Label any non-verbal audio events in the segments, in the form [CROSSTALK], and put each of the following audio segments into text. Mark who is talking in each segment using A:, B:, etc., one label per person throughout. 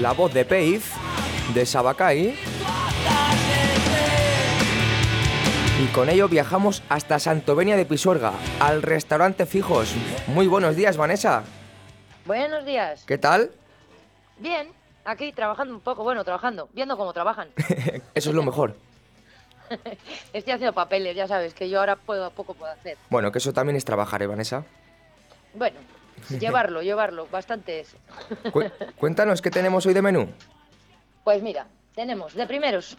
A: La
B: voz de Peif, de Sabacay. Y con ello viajamos hasta Santovenia de Pisuerga, al restaurante Fijos. Muy buenos días, Vanessa.
C: Buenos días.
B: ¿Qué tal?
C: Bien, aquí trabajando un poco, bueno, trabajando, viendo cómo trabajan. [LAUGHS]
B: Eso es lo mejor. [LAUGHS]
C: Estoy haciendo papeles, ya sabes, que yo ahora puedo, poco puedo hacer.
B: Bueno, que eso también es trabajar, ¿eh, Vanessa?
C: Bueno, [LAUGHS] llevarlo, llevarlo, bastante es.
B: Cu- cuéntanos qué tenemos hoy de menú.
C: Pues mira, tenemos de primeros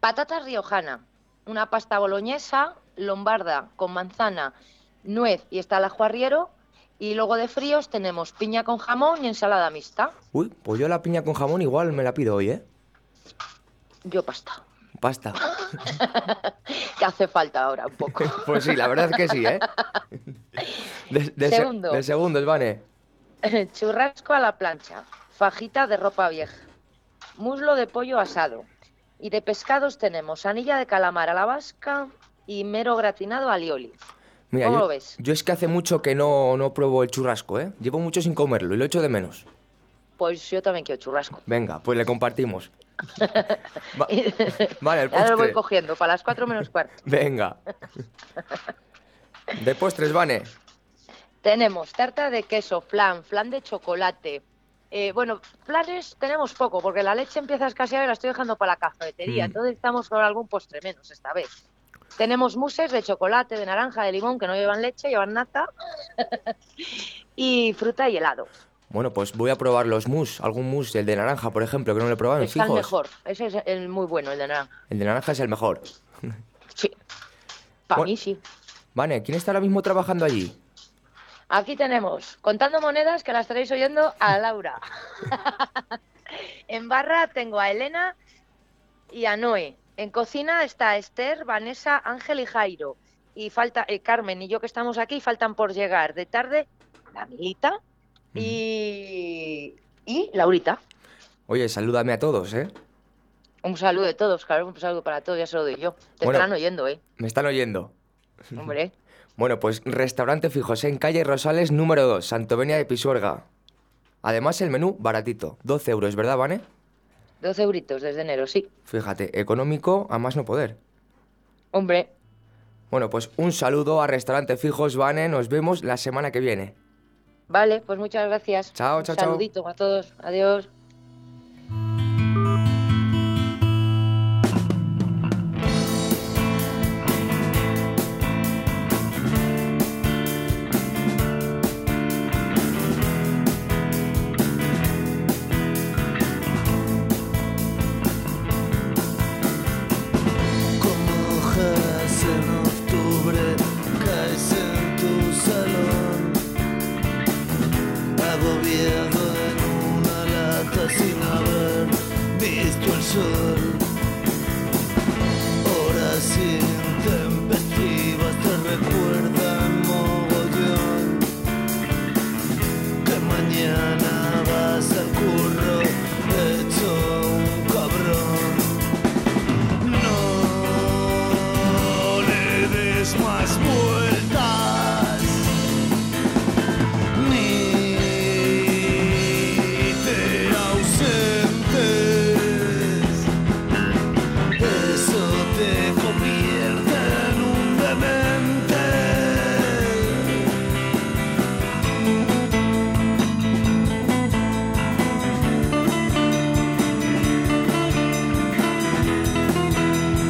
C: patatas riojana, una pasta boloñesa, lombarda con manzana, nuez y está el ajo arriero. Y luego de fríos tenemos piña con jamón y ensalada mixta.
B: Uy, pues yo la piña con jamón igual me la pido hoy, ¿eh?
C: Yo pasta.
B: Pasta. [LAUGHS]
C: Que hace falta ahora un poco. [LAUGHS]
B: Pues sí, la verdad que sí, ¿eh? [LAUGHS] De, de se-
C: Segundo.
B: de segundos, Vane. [LAUGHS]
C: Churrasco a la plancha, fajita de ropa vieja, muslo de pollo asado. Y de pescados tenemos anilla de calamar a la vasca y mero gratinado alioli.
B: Mira,
C: ¿Cómo
B: yo,
C: lo ves?
B: yo es que hace mucho que no, no pruebo el churrasco, ¿eh? Llevo mucho sin comerlo y lo echo de menos.
C: Pues yo también quiero churrasco.
B: Venga, pues le compartimos. [LAUGHS] Va- vale, el
C: Ya lo voy
B: postre.
C: cogiendo, para las 4 menos cuarto.
B: Venga. De postres, Vane.
C: Tenemos tarta de queso, flan, flan de chocolate. Eh, bueno, flanes tenemos poco, porque la leche empieza a escasear y la estoy dejando para la cafetería.
B: Mm.
C: Entonces estamos con algún postre menos esta vez. Tenemos muses de chocolate, de naranja, de limón, que no llevan leche, llevan nata. [LAUGHS] y fruta y helado.
B: Bueno, pues voy a probar los mousse. Algún mousse, el de naranja, por ejemplo, que no lo he probado en
C: Está el
B: fijos.
C: mejor. Ese es el muy bueno, el de naranja.
B: El de naranja es el mejor.
C: Sí. Para
B: Bueno.
C: mí sí.
B: Vane, ¿quién está ahora mismo trabajando allí?
C: Aquí tenemos, contando monedas, que las estaréis oyendo, a Laura. [LAUGHS] en barra tengo a Elena y a Noé. En cocina está Esther, Vanessa, Ángel y Jairo. Y falta eh, Carmen y yo que estamos aquí, faltan por llegar. De tarde, la Milita y, y Laurita.
B: Oye, salúdame a todos, ¿eh?
C: Un saludo de todos, claro, un saludo para todos, ya se lo doy yo. Te
B: Bueno.
C: estarán oyendo, ¿eh?
B: Me están oyendo. [LAUGHS]
C: Hombre.
B: Bueno, pues restaurante Fijos en calle Rosales número 2, Santovenia de Pisuerga. Además, el menú baratito, 12 euros, ¿verdad, Vane?
C: 12 euritos desde enero, sí.
B: Fíjate, económico a más no poder.
C: Hombre,
B: Bueno, pues un saludo a Restaurante Fijos, Vane. Nos vemos la semana que viene.
C: vale, pues muchas gracias.
B: Chao,
C: Un
B: chao, chao.
C: Saludito a todos. Adiós.
A: sol. Horas intempestivas te recuerdan mogollón. Que mañana vas al curro hecho un cabrón. No le des más vueltas.